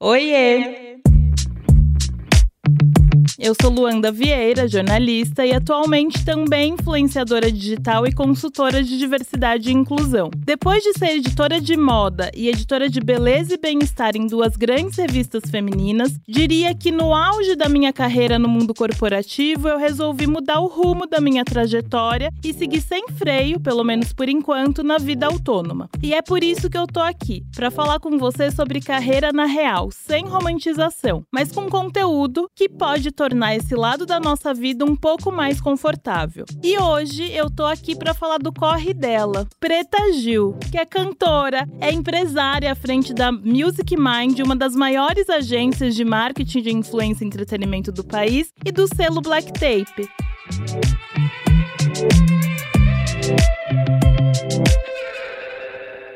Oiê! Eu sou Luanda Vieira, jornalista e atualmente também influenciadora digital e consultora de diversidade e inclusão. Depois de ser editora de moda e editora de beleza e bem-estar em duas grandes revistas femininas, diria que no auge da minha carreira no mundo corporativo, eu resolvi mudar o rumo da minha trajetória e seguir sem freio, pelo menos por enquanto, na vida autônoma. E é por isso que eu tô aqui, para falar com você sobre carreira na real, sem romantização, mas com conteúdo que pode tornar tornar esse lado da nossa vida um pouco mais confortável. E hoje eu tô aqui para falar do corre dela, Preta Gil, que é cantora, é empresária à frente da Music Mind, uma das maiores agências de marketing de influência e entretenimento do país, e do selo Black Tape.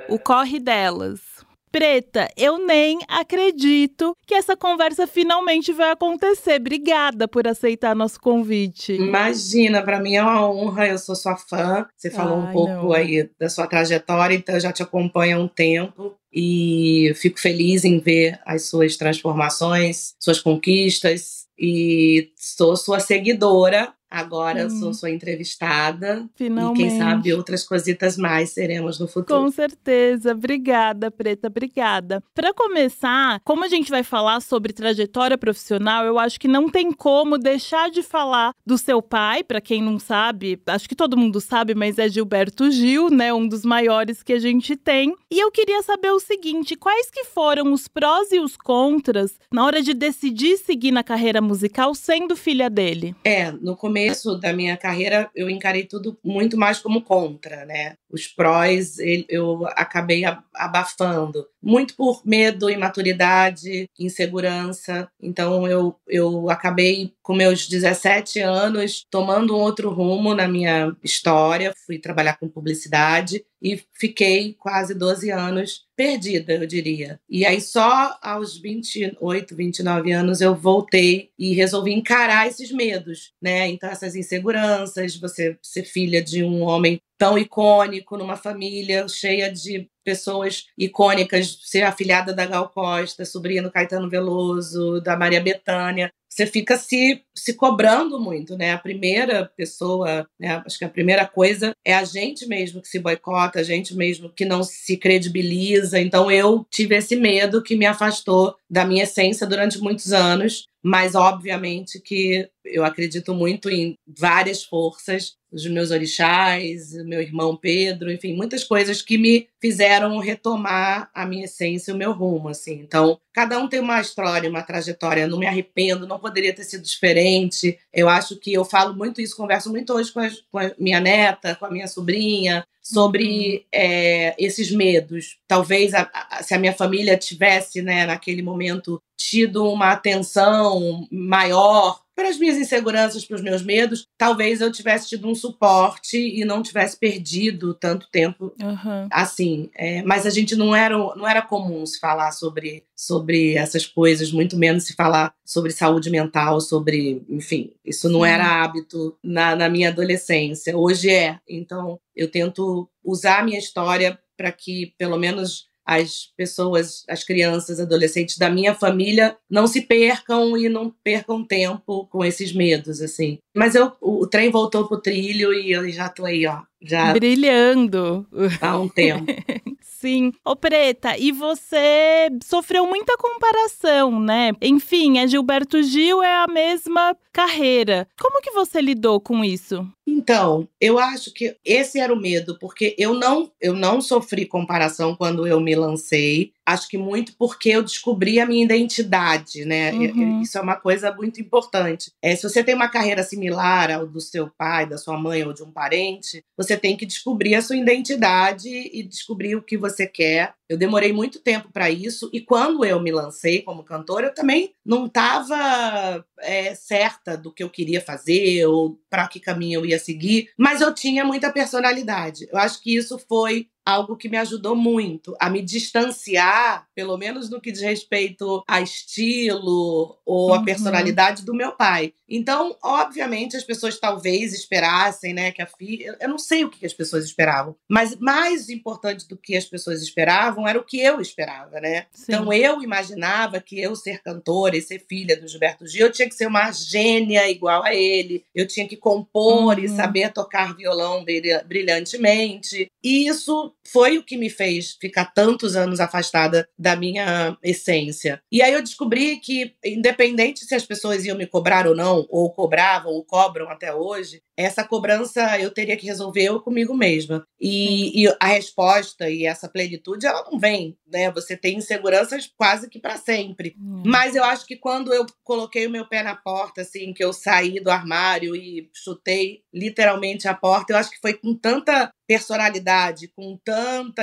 O corre delas. Preta, eu nem acredito que essa conversa finalmente vai acontecer. Obrigada por aceitar nosso convite. Imagina, para mim é uma honra, eu sou sua fã. Você falou Ai, um pouco não. aí da sua trajetória, então eu já te acompanho há um tempo e fico feliz em ver as suas transformações, suas conquistas e sou sua seguidora Agora hum. eu sou sua entrevistada. Finalmente. E quem sabe outras cositas mais seremos no futuro. Com certeza. Obrigada, Preta. Obrigada. Para começar, como a gente vai falar sobre trajetória profissional, eu acho que não tem como deixar de falar do seu pai. Para quem não sabe, acho que todo mundo sabe, mas é Gilberto Gil, né? Um dos maiores que a gente tem. E eu queria saber o seguinte: quais que foram os prós e os contras na hora de decidir seguir na carreira musical sendo filha dele? É, no começo começo da minha carreira, eu encarei tudo muito mais como contra, né? Os prós eu acabei abafando, muito por medo, imaturidade, insegurança. Então eu, eu acabei, com meus 17 anos, tomando um outro rumo na minha história. Fui trabalhar com publicidade e fiquei quase 12 anos perdida, eu diria. E aí só aos 28, 29 anos eu voltei e resolvi encarar esses medos, né? Então essas inseguranças, você ser filha de um homem tão icônico numa família cheia de pessoas icônicas, ser afilhada da Gal Costa, sobrinha do Caetano Veloso, da Maria Bethânia você fica se, se cobrando muito, né? A primeira pessoa, né? acho que a primeira coisa é a gente mesmo que se boicota, a gente mesmo que não se credibiliza. Então eu tive esse medo que me afastou da minha essência durante muitos anos, mas obviamente que eu acredito muito em várias forças, os meus orixás, meu irmão Pedro, enfim, muitas coisas que me fizeram retomar a minha essência, o meu rumo, assim. Então, cada um tem uma história, uma trajetória. Não me arrependo, não poderia ter sido diferente. Eu acho que eu falo muito isso, converso muito hoje com a, com a minha neta, com a minha sobrinha, sobre uhum. é, esses medos. Talvez a, a, se a minha família tivesse, né, naquele momento, tido uma atenção maior para as minhas inseguranças, para os meus medos, talvez eu tivesse tido um suporte e não tivesse perdido tanto tempo uhum. assim. É, mas a gente não era, não era comum se falar sobre, sobre essas coisas, muito menos se falar sobre saúde mental, sobre, enfim, isso não era hábito na, na minha adolescência. Hoje é. Então, eu tento usar a minha história para que, pelo menos, as pessoas, as crianças, adolescentes da minha família não se percam e não percam tempo com esses medos, assim. Mas eu, o, trem voltou pro trilho e eu já tô aí, ó, já brilhando há um tempo. Sim. Ô, Preta, e você sofreu muita comparação, né? Enfim, a Gilberto Gil é a mesma carreira. Como que você lidou com isso? Então, eu acho que esse era o medo, porque eu não, eu não sofri comparação quando eu me lancei. Acho que muito porque eu descobri a minha identidade, né? Uhum. Isso é uma coisa muito importante. É, se você tem uma carreira similar ao do seu pai, da sua mãe ou de um parente, você tem que descobrir a sua identidade e descobrir o que você quer. Eu demorei muito tempo para isso e quando eu me lancei como cantora, eu também não estava é, certa do que eu queria fazer ou para que caminho eu ia seguir, mas eu tinha muita personalidade. Eu acho que isso foi algo que me ajudou muito a me distanciar, pelo menos no que diz respeito a estilo ou a uhum. personalidade do meu pai. Então, obviamente, as pessoas talvez esperassem, né, que a filha. Eu não sei o que as pessoas esperavam, mas mais importante do que as pessoas esperavam era o que eu esperava, né? Sim. Então, eu imaginava que eu ser cantora e ser filha do Gilberto Gil, eu tinha que ser uma gênia igual a ele, eu tinha que compor uhum. e saber tocar violão brilhantemente. E isso foi o que me fez ficar tantos anos afastada da minha essência. E aí eu descobri que, independente se as pessoas iam me cobrar ou não, ou cobravam, ou cobram até hoje, essa cobrança eu teria que resolver eu comigo mesma. E, e, a resposta e essa plenitude, ela não vem, né? Você tem inseguranças quase que para sempre. Hum. Mas eu acho que quando eu coloquei o meu pé na porta, assim, que eu saí do armário e chutei literalmente a porta, eu acho que foi com tanta personalidade, com tanta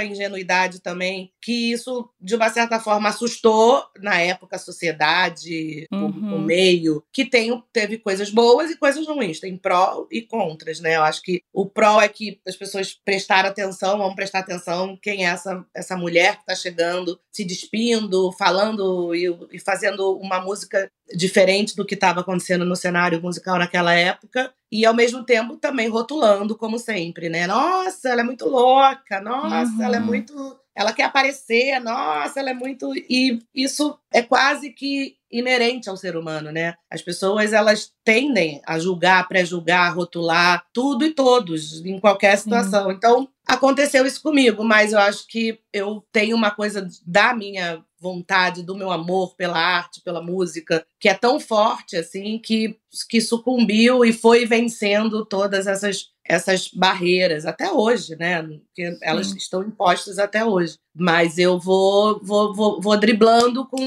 ingenuidade também, que isso, de uma certa forma, assustou na época a sociedade, uhum. o, o, meio, que tem, teve coisas boas e coisas ruins, tem pró e contras, né? Eu acho que o pró é que as pessoas prestaram atenção, vão prestar atenção quem é essa, essa mulher que está chegando, se despindo, falando e, e fazendo uma música diferente do que estava acontecendo no cenário musical naquela época e ao mesmo tempo também rotulando como sempre, né? Nossa, ela é muito louca, nossa, uhum. ela é uhum. muito ela quer aparecer, nossa, ela é muito. E isso é quase que inerente ao ser humano, né? As pessoas elas tendem a julgar, pré-julgar, rotular tudo e todos em qualquer situação. Então aconteceu isso comigo, mas eu acho que eu tenho uma coisa da minha vontade, do meu amor pela arte, pela música, que é tão forte assim que que sucumbiu e foi vencendo todas essas essas barreiras até hoje, né? Que elas Sim. estão impostas até hoje. Mas eu vou, vou, vou, vou driblando com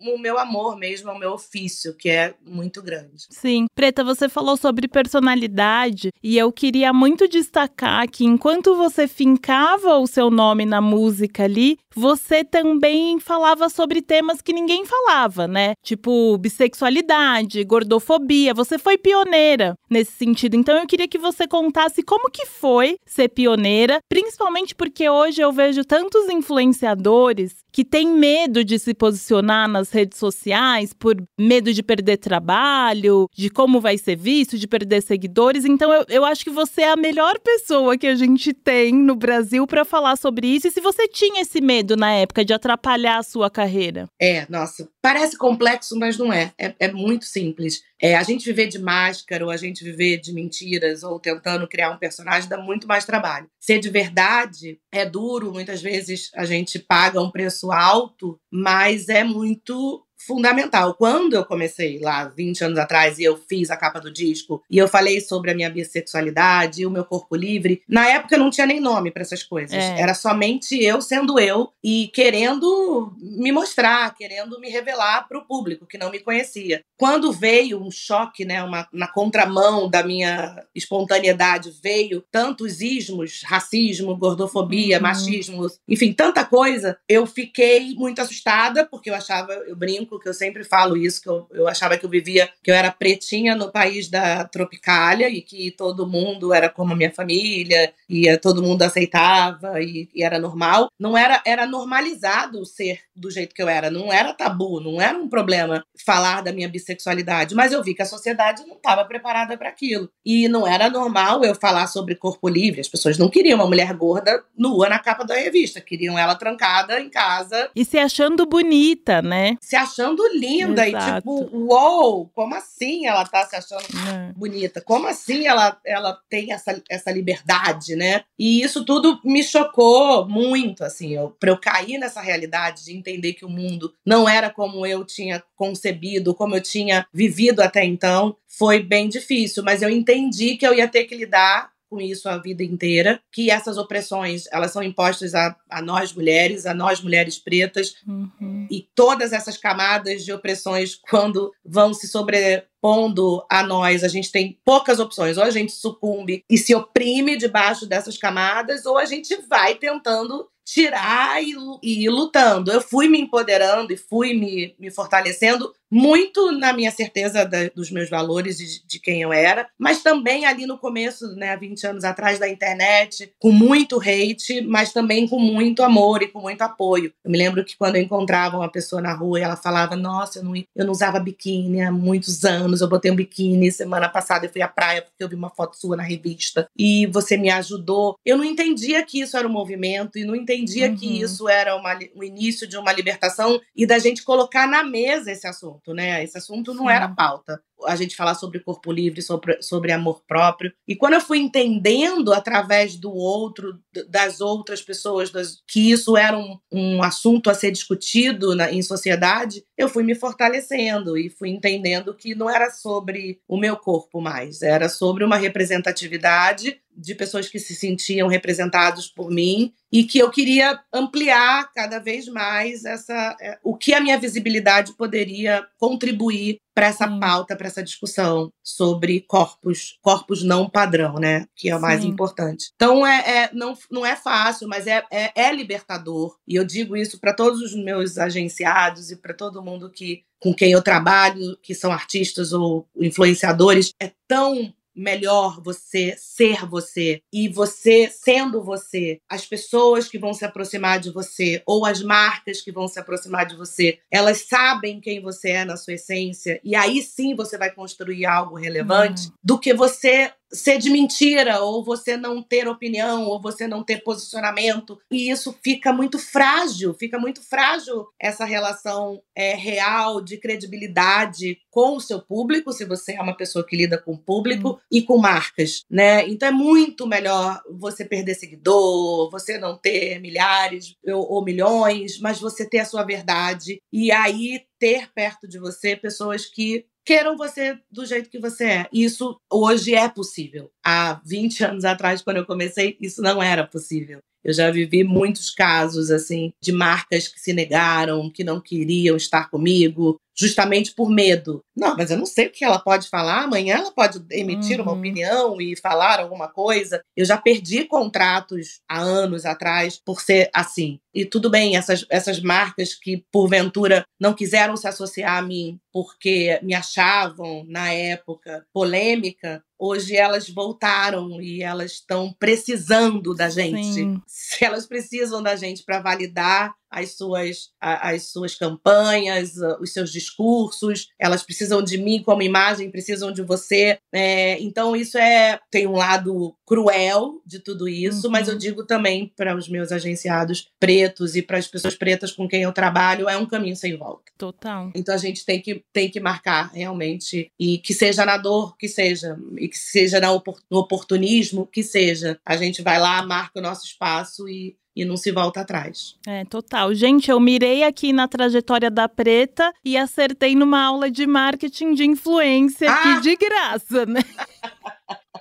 o meu amor mesmo, o meu ofício, que é muito grande. Sim. Preta, você falou sobre personalidade e eu queria muito destacar que enquanto você fincava o seu nome na música ali, você também falava sobre temas que ninguém falava, né? Tipo bissexualidade, gordofobia. Você foi pioneira nesse sentido. Então eu queria que você contasse como que foi ser pioneira, principalmente porque hoje eu vejo tantos influenciadores que têm medo de se posicionar nas redes sociais por medo de perder trabalho, de como vai ser visto, de perder seguidores. Então eu, eu acho que você é a melhor pessoa que a gente tem no Brasil para falar sobre isso. E se você tinha esse medo na época de atrapalhar a sua carreira? É, nossa, parece complexo, mas não é. É, é muito simples. É, a gente viver de máscara, ou a gente viver de mentiras, ou tentando criar um personagem, dá muito mais trabalho. Ser de verdade é duro, muitas vezes a gente paga um preço alto, mas é muito fundamental. Quando eu comecei lá 20 anos atrás e eu fiz a capa do disco e eu falei sobre a minha bissexualidade e o meu corpo livre, na época não tinha nem nome para essas coisas. É. Era somente eu sendo eu e querendo me mostrar, querendo me revelar para o público que não me conhecia. Quando veio um choque, né, uma, na contramão da minha espontaneidade, veio tantos ismos, racismo, gordofobia, uhum. machismo, enfim, tanta coisa, eu fiquei muito assustada porque eu achava, eu brinco que eu sempre falo isso, que eu, eu achava que eu vivia, que eu era pretinha no país da Tropicália e que todo mundo era como a minha família e todo mundo aceitava e, e era normal. Não era, era normalizado ser do jeito que eu era, não era tabu, não era um problema falar da minha bissexualidade, mas eu vi que a sociedade não estava preparada para aquilo. E não era normal eu falar sobre corpo livre, as pessoas não queriam uma mulher gorda nua na capa da revista, queriam ela trancada em casa. E se achando bonita, né? Se achando achando linda Exato. e tipo, uou, como assim ela tá se achando é. bonita? Como assim ela, ela tem essa, essa liberdade, né? E isso tudo me chocou muito, assim, eu, pra eu cair nessa realidade de entender que o mundo não era como eu tinha concebido, como eu tinha vivido até então, foi bem difícil, mas eu entendi que eu ia ter que lidar com isso a vida inteira, que essas opressões elas são impostas a, a nós mulheres, a nós mulheres pretas, uhum. e todas essas camadas de opressões, quando vão se sobrepondo a nós, a gente tem poucas opções. Ou a gente sucumbe e se oprime debaixo dessas camadas, ou a gente vai tentando tirar e, e ir lutando. Eu fui me empoderando e fui me, me fortalecendo muito na minha certeza da, dos meus valores e de, de, quem eu era, mas também ali no começo, né, há 20 anos atrás da internet, com muito hate, mas também com muito amor e com muito apoio. Eu me lembro que quando eu encontrava uma pessoa na rua e ela falava: Nossa, eu não, eu não usava biquíni há muitos anos, eu botei um biquíni semana passada, eu fui à praia porque eu vi uma foto sua na revista e você me ajudou. Eu não entendia que isso era um movimento e não entendia uhum. que isso era uma, o início de uma libertação e da gente colocar na mesa esse assunto, né? Esse assunto não Sim. era pauta a gente falar sobre corpo livre, sobre, sobre amor próprio. E quando eu fui entendendo através do outro, das outras pessoas, das, que isso era um, um assunto a ser discutido na, em sociedade, eu fui me fortalecendo e fui entendendo que não era sobre o meu corpo mais, era sobre uma representatividade de pessoas que se sentiam representados por mim e que eu queria ampliar cada vez mais essa é, o que a minha visibilidade poderia contribuir para essa Sim. pauta, para essa discussão sobre corpos, corpos não padrão, né? Que é o mais Sim. importante. Então é, é, não, não é fácil, mas é, é, é libertador. E eu digo isso para todos os meus agenciados e para todo mundo que com quem eu trabalho, que são artistas ou influenciadores, é tão melhor você ser você e você sendo você, as pessoas que vão se aproximar de você ou as marcas que vão se aproximar de você, elas sabem quem você é na sua essência e aí sim você vai construir algo relevante, uhum. do que você ser de mentira, ou você não ter opinião, ou você não ter posicionamento. E isso fica muito frágil, fica muito frágil essa relação é, real de credibilidade com o seu público, se você é uma pessoa que lida com o público, hum. e com marcas, né? Então é muito melhor você perder seguidor, você não ter milhares ou, ou milhões, mas você ter a sua verdade. E aí ter perto de você pessoas que queiram você do jeito que você é. Isso hoje é possível. Há 20 anos atrás, quando eu comecei, isso não era possível. Eu já vivi muitos casos assim de marcas que se negaram, que não queriam estar comigo, justamente por medo. Não, mas eu não sei o que ela pode falar. Amanhã ela pode emitir uhum. uma opinião e falar alguma coisa. Eu já perdi contratos há anos atrás por ser assim. E tudo bem, essas, essas marcas que porventura não quiseram se associar a mim porque me achavam na época polêmica, hoje elas voltaram e elas estão precisando da gente. Sim. Se elas precisam da gente para validar as suas, as suas campanhas, os seus discursos, elas precisam de mim como imagem, precisam de você. É, então, isso é tem um lado cruel de tudo isso, uhum. mas eu uhum. digo também para os meus agenciados pretos e para as pessoas pretas com quem eu trabalho, é um caminho sem volta. Total. Então a gente tem que, tem que marcar realmente, e que seja na dor, que seja, e que seja no oportunismo, que seja. A gente vai lá, marca o nosso espaço e e não se volta atrás. É, total. Gente, eu mirei aqui na trajetória da Preta e acertei numa aula de marketing de influência ah! aqui de graça, né?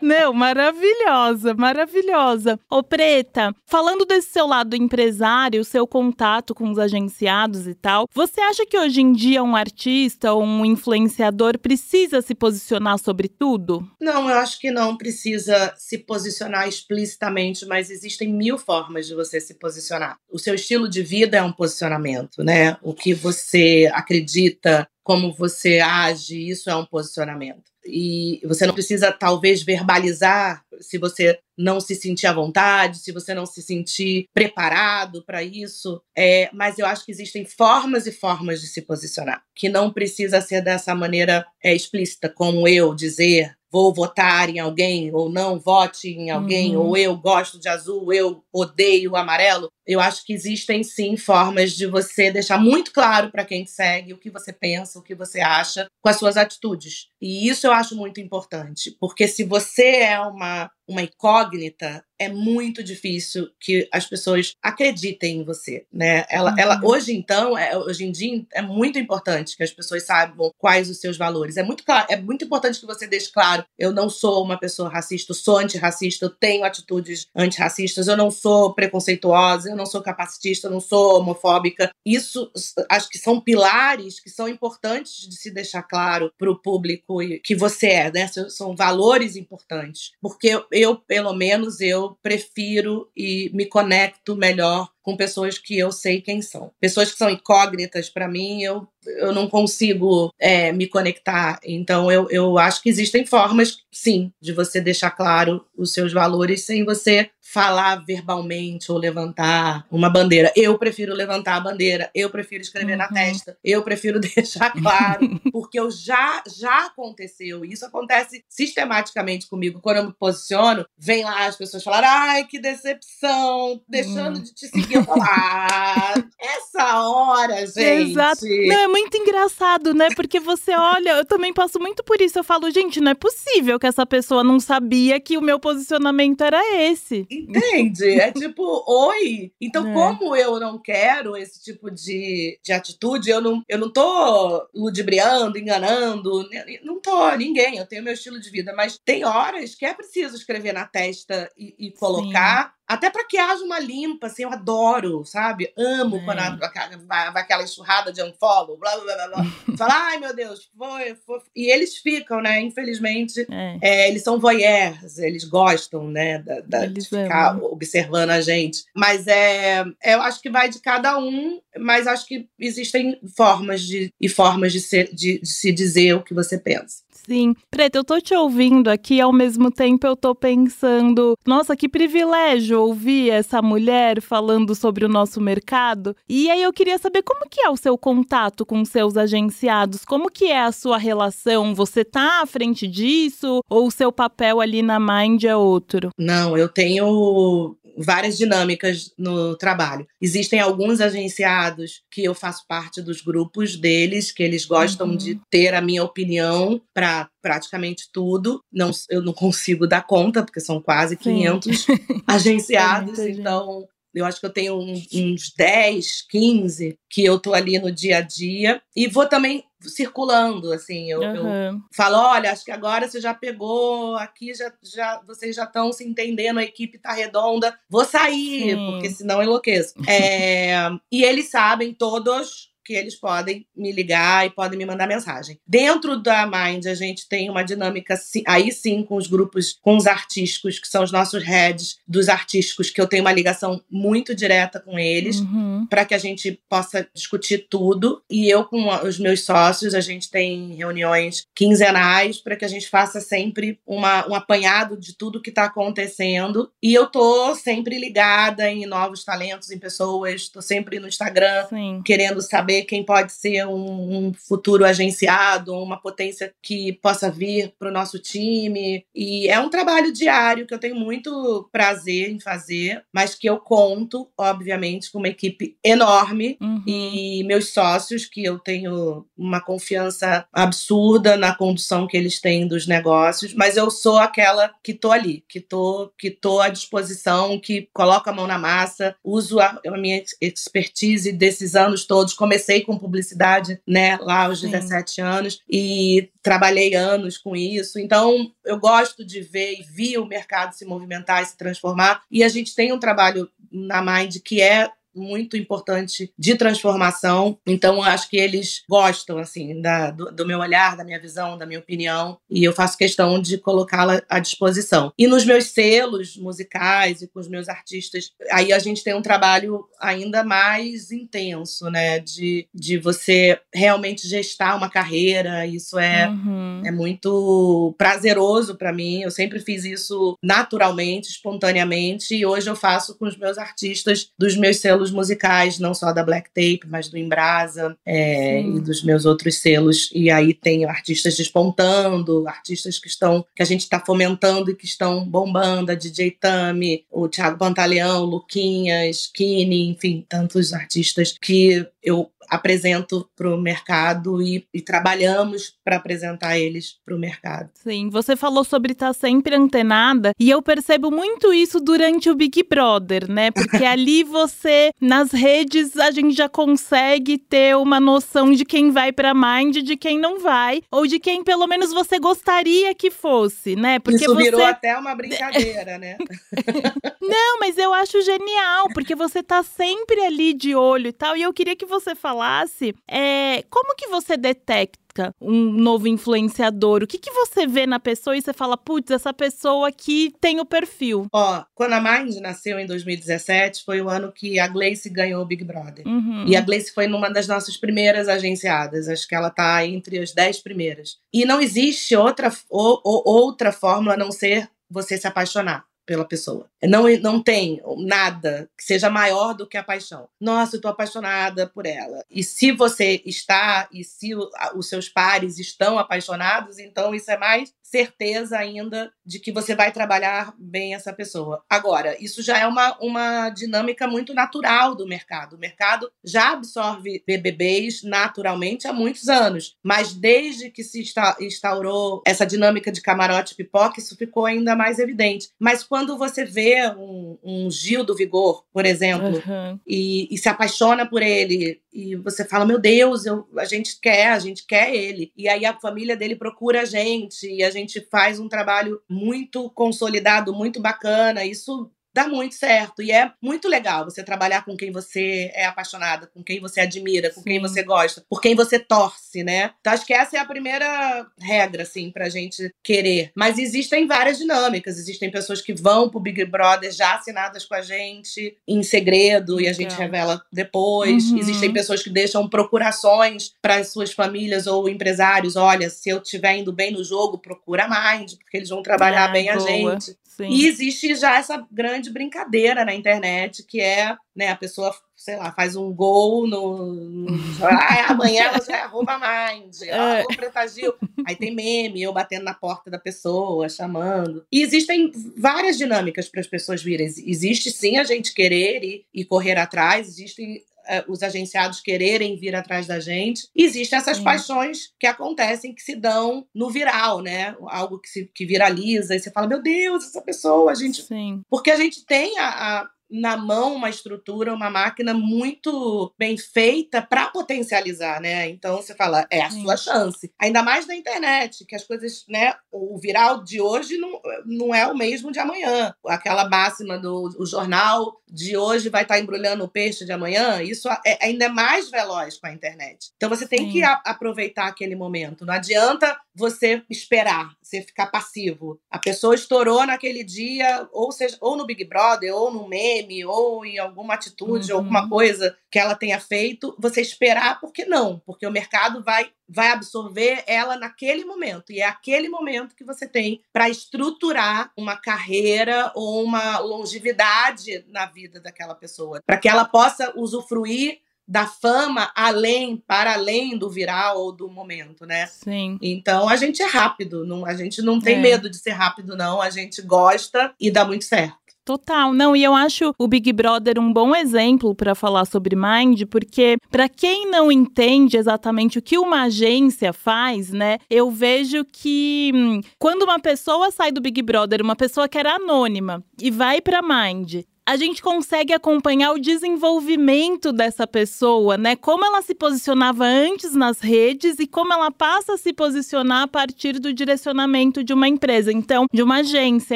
Não, maravilhosa, maravilhosa. Ô, Preta, falando desse seu lado empresário, seu contato com os agenciados e tal, você acha que hoje em dia um artista ou um influenciador precisa se posicionar sobre tudo? Não, eu acho que não precisa se posicionar explicitamente, mas existem mil formas de você se posicionar. O seu estilo de vida é um posicionamento, né? O que você acredita, como você age, isso é um posicionamento e você não precisa talvez verbalizar se você não se sentir à vontade, se você não se sentir preparado para isso. É, mas eu acho que existem formas e formas de se posicionar, que não precisa ser dessa maneira é, explícita, como eu dizer vou votar em alguém ou não vote em alguém, uhum. ou eu gosto de azul, eu odeio amarelo. Eu acho que existem sim formas de você deixar muito claro para quem te segue o que você pensa, o que você acha com as suas atitudes. E isso eu acho muito importante, porque se você é uma uma incógnita, é muito difícil que as pessoas acreditem em você, né? Ela, uhum. ela hoje então, é, hoje em dia é muito importante que as pessoas saibam quais os seus valores. É muito claro, é muito importante que você deixe claro, eu não sou uma pessoa racista, eu sou antirracista, eu tenho atitudes antirracistas, eu não sou preconceituosa, eu não sou capacitista, eu não sou homofóbica. Isso acho que são pilares que são importantes de se deixar claro para o público que você é, né? São valores importantes, porque eu, pelo menos, eu prefiro e me conecto melhor com pessoas que eu sei quem são. Pessoas que são incógnitas para mim, eu eu não consigo é, me conectar. Então, eu, eu acho que existem formas, sim, de você deixar claro os seus valores sem você falar verbalmente ou levantar uma bandeira. Eu prefiro levantar a bandeira, eu prefiro escrever uhum. na testa, eu prefiro deixar claro, porque eu já já aconteceu. Isso acontece sistematicamente comigo quando eu me posiciono, vem lá as pessoas falarem: "Ai, que decepção, deixando uhum. de te seguir". Eu falo: "Ah, essa hora, gente". Exato. Não, é muito engraçado, né? Porque você olha, eu também passo muito por isso. Eu falo, gente, não é possível que essa pessoa não sabia que o meu posicionamento era esse. Entende? É tipo, oi. Então, é. como eu não quero esse tipo de, de atitude, eu não, eu não tô ludibriando, enganando. Não tô, ninguém. Eu tenho meu estilo de vida. Mas tem horas que é preciso escrever na testa e, e colocar. Até para que haja uma limpa, assim, eu adoro, sabe? Amo é. quando vai, vai aquela enxurrada de unfollow, blá blá blá blá. Fala, ai meu Deus, foi, foi. E eles ficam, né? Infelizmente, é. É, eles são voyeurs, eles gostam, né? Da, da eles de ficar amam. observando a gente. Mas é, eu acho que vai de cada um, mas acho que existem formas de, e formas de, ser, de, de se dizer o que você pensa. Sim. Preta, eu tô te ouvindo aqui, ao mesmo tempo eu tô pensando, nossa, que privilégio ouvir essa mulher falando sobre o nosso mercado. E aí eu queria saber como que é o seu contato com seus agenciados, como que é a sua relação? Você tá à frente disso ou o seu papel ali na Mind é outro? Não, eu tenho várias dinâmicas no trabalho. Existem alguns agenciados que eu faço parte dos grupos deles, que eles gostam uhum. de ter a minha opinião para praticamente tudo. Não, eu não consigo dar conta, porque são quase 500 Sim. agenciados, é então eu acho que eu tenho uns 10, 15 que eu tô ali no dia a dia. E vou também circulando, assim. Eu, uhum. eu, falo, olha, acho que agora você já pegou, aqui já, já vocês já estão se entendendo, a equipe tá redonda. Vou sair, Sim. porque senão eu enlouqueço. é, e eles sabem, todos que eles podem me ligar e podem me mandar mensagem. Dentro da Mind, a gente tem uma dinâmica, aí sim, com os grupos, com os artísticos, que são os nossos heads dos artísticos, que eu tenho uma ligação muito direta com eles, uhum. para que a gente possa discutir tudo. E eu, com os meus sócios, a gente tem reuniões quinzenais para que a gente faça sempre uma, um apanhado de tudo que está acontecendo. E eu tô sempre ligada em novos talentos, em pessoas, estou sempre no Instagram, sim. querendo saber quem pode ser um, um futuro agenciado, uma potência que possa vir para o nosso time. E é um trabalho diário que eu tenho muito prazer em fazer, mas que eu conto, obviamente, com uma equipe enorme uhum. e meus sócios, que eu tenho uma confiança absurda na condução que eles têm dos negócios, mas eu sou aquela que tô ali, que tô, que tô à disposição, que coloco a mão na massa, uso a, a minha expertise desses anos todos, comecei comecei com publicidade, né, lá aos Sim. 17 anos e trabalhei anos com isso. Então, eu gosto de ver e vi o mercado se movimentar e se transformar. E a gente tem um trabalho na Mind que é muito importante de transformação. Então, acho que eles gostam, assim, da, do, do, meu olhar, da minha visão, da minha opinião, e eu faço questão de colocá-la à disposição. E nos meus selos musicais e com os meus artistas, aí a gente tem um trabalho ainda mais intenso, né? De, de você realmente gestar uma carreira. Isso é, uhum. é muito prazeroso para mim. Eu sempre fiz isso naturalmente, espontaneamente, e hoje eu faço com os meus artistas dos meus selos selos musicais, não só da Black Tape, mas do Embrasa é, e dos meus outros selos. E aí tem artistas despontando, artistas que estão que a gente está fomentando e que estão bombando, a DJ Tami, o Thiago Pantaleão, Luquinhas, Kini, enfim, tantos artistas que eu apresento para o mercado e, e trabalhamos para apresentar eles para o mercado. Sim, você falou sobre estar tá sempre antenada e eu percebo muito isso durante o Big Brother, né? Porque ali você, nas redes, a gente já consegue ter uma noção de quem vai para Mind, de quem não vai, ou de quem pelo menos você gostaria que fosse, né? Porque isso virou você... até uma brincadeira, né? não, mas eu acho genial, porque você tá sempre ali de olho e tal, e eu queria que você falasse falasse é, como que você detecta um novo influenciador? O que, que você vê na pessoa e você fala, putz, essa pessoa aqui tem o perfil? Ó, quando a Mind nasceu em 2017, foi o ano que a Gleice ganhou o Big Brother. Uhum. E a Gleice foi numa das nossas primeiras agenciadas. Acho que ela tá entre as dez primeiras. E não existe outra, ou, ou, outra fórmula a não ser você se apaixonar pela pessoa. Não, não tem nada que seja maior do que a paixão. Nossa, eu tô apaixonada por ela. E se você está, e se os seus pares estão apaixonados, então isso é mais certeza ainda de que você vai trabalhar bem essa pessoa. Agora, isso já é uma, uma dinâmica muito natural do mercado. O mercado já absorve BBBs naturalmente há muitos anos, mas desde que se instaurou essa dinâmica de camarote pipoca, isso ficou ainda mais evidente. Mas quando você vê um, um Gil do Vigor, por exemplo, uhum. e, e se apaixona por ele, e você fala, meu Deus, eu, a gente quer, a gente quer ele. E aí a família dele procura a gente, e a gente faz um trabalho muito consolidado, muito bacana. Isso dá muito certo. E é muito legal você trabalhar com quem você é apaixonada, com quem você admira, com Sim. quem você gosta, por quem você torce, né? Então acho que essa é a primeira regra, assim, pra gente querer. Mas existem várias dinâmicas. Existem pessoas que vão pro Big Brother já assinadas com a gente em segredo e a gente revela depois. Uhum. Existem pessoas que deixam procurações para as suas famílias ou empresários. Olha, se eu estiver indo bem no jogo, procura mais, porque eles vão trabalhar ah, bem boa. a gente. Sim. E existe já essa grande brincadeira na internet, que é, né, a pessoa, sei lá, faz um gol no. ah, amanhã você arroba mind, ah, Preta Gil. Aí tem meme, eu batendo na porta da pessoa, chamando. E existem várias dinâmicas para as pessoas virem. Existe sim a gente querer e, e correr atrás, existem é, os agenciados quererem vir atrás da gente. Existem essas Sim. paixões que acontecem, que se dão no viral, né? Algo que, se, que viraliza e você fala, meu Deus, essa pessoa, a gente. Sim. Porque a gente tem a, a na mão uma estrutura, uma máquina muito bem feita para potencializar, né? Então você fala, é a Sim. sua chance. Ainda mais na internet, que as coisas, né? O viral de hoje não, não é o mesmo de amanhã. Aquela máxima do jornal de hoje vai estar tá embrulhando o peixe de amanhã, isso é, ainda é mais veloz com a internet. Então você tem Sim. que aproveitar aquele momento. Não adianta você esperar, você ficar passivo. A pessoa estourou naquele dia, ou seja, ou no Big Brother, ou no meme, ou em alguma atitude, uhum. alguma coisa que ela tenha feito, você esperar, porque não? Porque o mercado vai vai absorver ela naquele momento. E é aquele momento que você tem para estruturar uma carreira ou uma longevidade na vida daquela pessoa, para que ela possa usufruir da fama além, para além do viral ou do momento, né? Sim. Então a gente é rápido, não, a gente não tem é. medo de ser rápido, não. A gente gosta e dá muito certo. Total, não, e eu acho o Big Brother um bom exemplo para falar sobre Mind, porque para quem não entende exatamente o que uma agência faz, né, eu vejo que hum, quando uma pessoa sai do Big Brother, uma pessoa que era anônima e vai para Mind, a gente consegue acompanhar o desenvolvimento dessa pessoa, né? Como ela se posicionava antes nas redes e como ela passa a se posicionar a partir do direcionamento de uma empresa, então, de uma agência.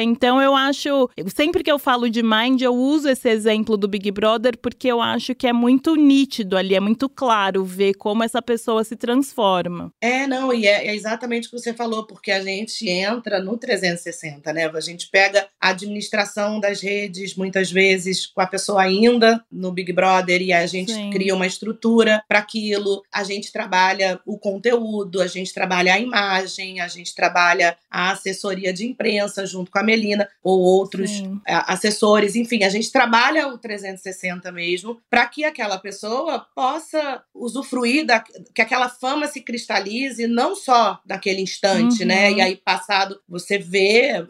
Então, eu acho, sempre que eu falo de Mind, eu uso esse exemplo do Big Brother porque eu acho que é muito nítido ali, é muito claro ver como essa pessoa se transforma. É, não, e é, é exatamente o que você falou, porque a gente entra no 360, né? A gente pega a administração das redes muitas vezes vezes com a pessoa ainda no Big Brother e a gente Sim. cria uma estrutura para aquilo. A gente trabalha o conteúdo, a gente trabalha a imagem, a gente trabalha a assessoria de imprensa junto com a Melina ou outros Sim. assessores. Enfim, a gente trabalha o 360 mesmo para que aquela pessoa possa usufruir da que aquela fama se cristalize não só naquele instante, né? uhum. né? E aí passado você vê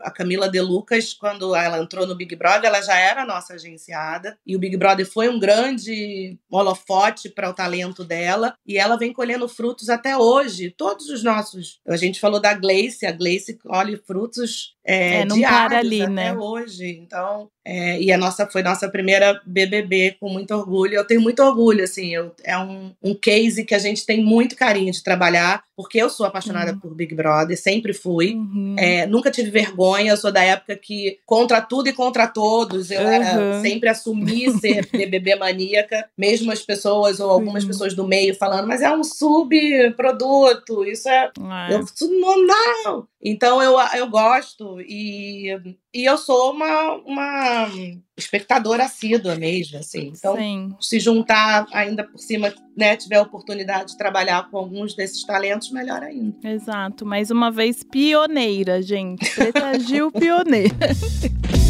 a Camila De Lucas quando ela entrou no Big Brother, ela já era nossa agenciada e o Big Brother foi um grande holofote para o talento dela e ela vem colhendo frutos até hoje. Todos os nossos, a gente falou da Gleice, a Gleice colhe frutos é, é, não diários para ali, até né? hoje. Então É, e a nossa foi nossa primeira BBB com muito orgulho. Eu tenho muito orgulho, assim, eu, é um, um case que a gente tem muito carinho de trabalhar, porque eu sou apaixonada uhum. por Big Brother, sempre fui. Uhum. É, nunca tive vergonha, eu sou da época que contra tudo e contra todos, eu uhum. era, sempre assumi ser BBB maníaca, mesmo as pessoas ou algumas pessoas do meio falando, mas é um subproduto, isso é. é. Eu, não, não. Então eu, eu gosto e, e eu sou uma, uma espectadora assídua mesmo, assim. Então, Sim. se juntar ainda por cima, né, tiver a oportunidade de trabalhar com alguns desses talentos, melhor ainda. Exato. Mais uma vez, pioneira, gente. Preta Gil, pioneira.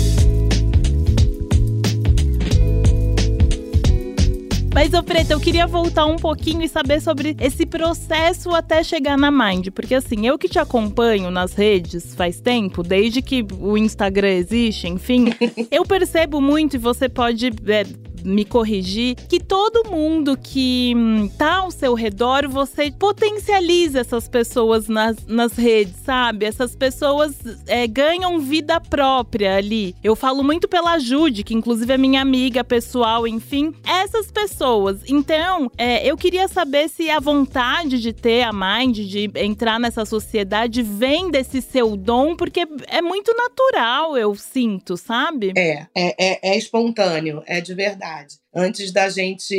Mas, ô Preta, eu queria voltar um pouquinho e saber sobre esse processo até chegar na Mind. Porque, assim, eu que te acompanho nas redes faz tempo, desde que o Instagram existe, enfim, eu percebo muito, e você pode é, me corrigir, que todo mundo que hum, tá ao seu redor, você potencializa essas pessoas nas, nas redes, sabe? Essas pessoas é, ganham vida própria ali. Eu falo muito pela Jude, que inclusive é minha amiga pessoal, enfim. Essas pessoas. Então, é, eu queria saber se a vontade de ter a Mind, de entrar nessa sociedade, vem desse seu dom, porque é muito natural, eu sinto, sabe? É, é, é, é espontâneo, é de verdade verdade. Antes da gente,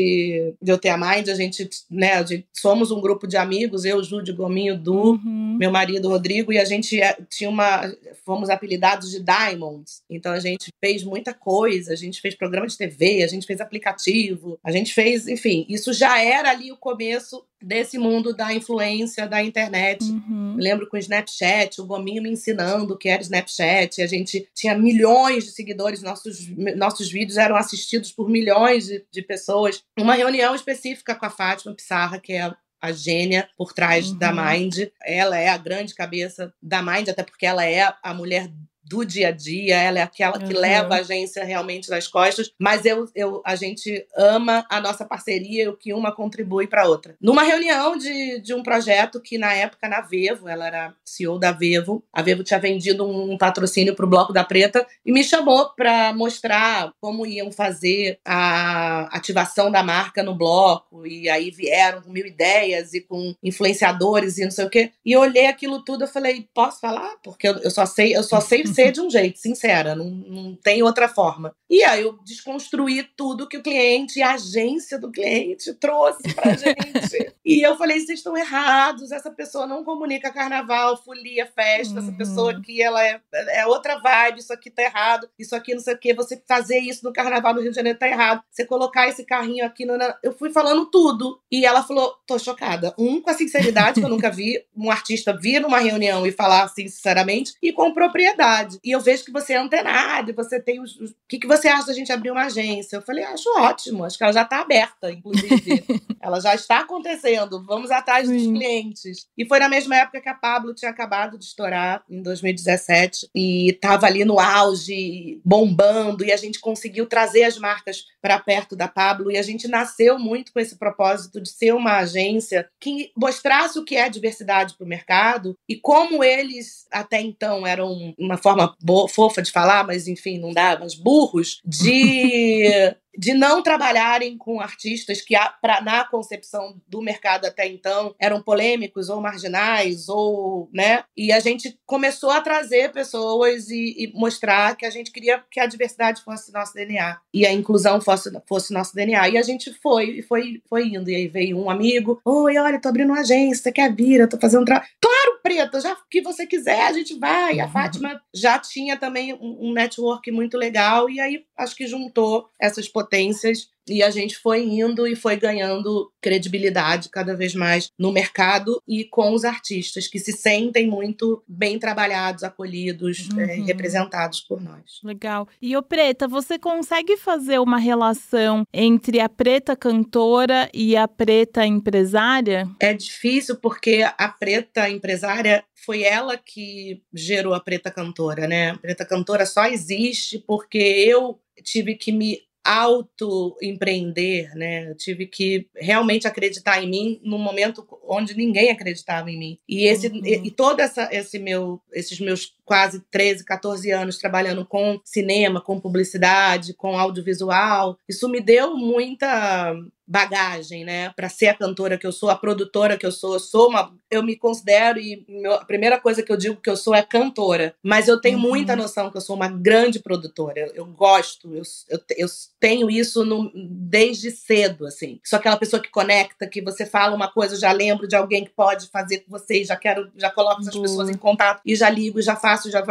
de eu ter a Mind, a gente, né, a gente, somos um grupo de amigos, eu, Júlio, Gominho, Du, uhum. meu marido Rodrigo, e a gente é, tinha uma, fomos apelidados de Diamonds. Então a gente fez muita coisa, a gente fez programa de TV, a gente fez aplicativo, a gente fez, enfim, isso já era ali o começo desse mundo da influência da internet. Uhum. lembro com o Snapchat, o Gominho me ensinando o que era Snapchat. A gente tinha milhões de seguidores, nossos, nossos vídeos eram assistidos por milhões de, de pessoas. Uma reunião específica com a Fátima Pissarra, que é a gênia por trás uhum. da Mind. Ela é a grande cabeça da Mind, até porque ela é a mulher do dia a dia, ela é aquela que uhum. leva a agência realmente nas costas, mas eu, eu, a gente ama a nossa parceria e o que uma contribui para a outra. Numa reunião de, de um projeto que na época na Vevo, ela era CEO da Vevo, a Vevo tinha vendido um patrocínio para o Bloco da Preta e me chamou para mostrar como iam fazer a ativação da marca no bloco e aí vieram com mil ideias e com influenciadores e não sei o quê. E eu olhei aquilo tudo, eu falei, posso falar? Porque eu, eu só sei, eu só sei ser de um jeito, sincera, não, não tem outra forma. E aí eu desconstruí tudo que o cliente, a agência do cliente trouxe pra gente. e eu falei, vocês estão errados, essa pessoa não comunica carnaval, folia, festa, uhum. essa pessoa uhum. aqui, ela é, é outra vibe, isso aqui tá errado, isso aqui não sei o quê, você fazer isso no carnaval no Rio de Janeiro tá errado, você colocar esse carrinho aqui no... Eu fui falando tudo. E ela falou, tô chocada. Um, com a sinceridade que eu nunca vi um artista vir numa reunião e falar assim, sinceramente, e com propriedade verdade. E eu vejo que você é antenado, você tem os. O que, que você acha da gente abrir uma agência? Eu falei, acho ótimo, acho que ela já está aberta, inclusive. ela já está acontecendo, vamos atrás dos clientes. E foi na mesma época que a Pablo tinha acabado de estourar, em 2017, e estava ali no auge, bombando, e a gente conseguiu trazer as marcas para perto da Pablo, e a gente nasceu muito com esse propósito de ser uma agência que mostrasse o que é diversidade para o mercado e como eles até então eram uma forma forma boa, fofa de falar, mas enfim, não dá, mas burros, de de não trabalharem com artistas que, pra, na concepção do mercado até então, eram polêmicos ou marginais, ou, né? E a gente começou a trazer pessoas e, e mostrar que a gente queria que a diversidade fosse nosso DNA e a inclusão fosse, fosse nosso DNA. E a gente foi, e foi, foi indo. E aí veio um amigo: Oi, olha, tô abrindo uma agência, você quer vir? Eu tô fazendo um trabalho. Claro, Preta, já que você quiser, a gente vai. E a Fátima já tinha também um, um network muito legal, e aí acho que juntou essas potências potências e a gente foi indo e foi ganhando credibilidade cada vez mais no mercado e com os artistas que se sentem muito bem trabalhados, acolhidos, é, uhum. é, representados por nós. Legal. E o Preta, você consegue fazer uma relação entre a Preta cantora e a Preta empresária? É difícil porque a Preta empresária foi ela que gerou a Preta cantora, né? A Preta cantora só existe porque eu tive que me auto-empreender, né? Eu tive que realmente acreditar em mim num momento onde ninguém acreditava em mim. E esse uhum. e, e todo essa, esse meu, esses meus quase 13, 14 anos trabalhando com cinema, com publicidade, com audiovisual. Isso me deu muita bagagem, né, para ser a cantora que eu sou, a produtora que eu sou. Eu sou uma, eu me considero e meu, a primeira coisa que eu digo que eu sou é cantora, mas eu tenho uhum. muita noção que eu sou uma grande produtora. Eu, eu gosto, eu, eu, eu, tenho isso no, desde cedo, assim. Sou aquela pessoa que conecta, que você fala uma coisa, eu já lembro de alguém que pode fazer com você, já quero, já coloco essas uhum. pessoas em contato e já ligo, já faço, já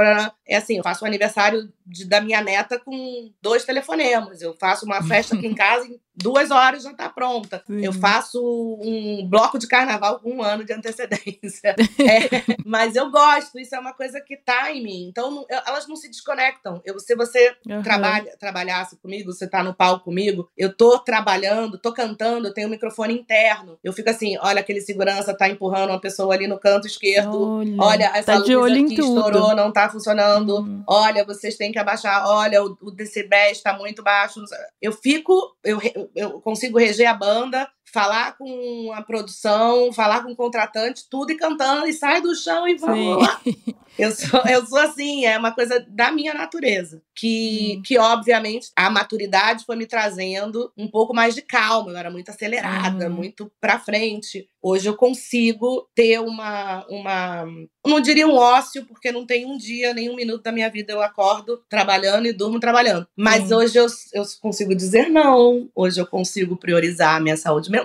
é assim, eu faço o aniversário de, da minha neta com dois telefonemas. Eu faço uma festa aqui em casa duas horas já tá pronta. Sim. Eu faço um bloco de carnaval com um ano de antecedência. é, mas eu gosto, isso é uma coisa que tá em mim. Então, eu, elas não se desconectam. Eu, se você uhum. trabalha, trabalhasse comigo, você tá no palco comigo, eu tô trabalhando, tô cantando, eu tenho um microfone interno. Eu fico assim, olha, aquele segurança tá empurrando uma pessoa ali no canto esquerdo. Olha, olha essa tá luz aqui estourou, não tá funcionando. Uhum. Olha, vocês têm que abaixar. Olha, o, o decibéis tá muito baixo. Eu fico, eu, eu consigo reger a banda, falar com a produção, falar com o contratante, tudo e cantando, e sai do chão e vamos lá. Eu sou, eu sou assim, é uma coisa da minha natureza. Que, hum. que, obviamente, a maturidade foi me trazendo um pouco mais de calma. Eu era muito acelerada, hum. muito pra frente. Hoje eu consigo ter uma, uma. Não diria um ócio, porque não tem um dia, nem um minuto da minha vida eu acordo trabalhando e durmo trabalhando. Mas hum. hoje eu, eu consigo dizer não. Hoje eu consigo priorizar a minha saúde mental.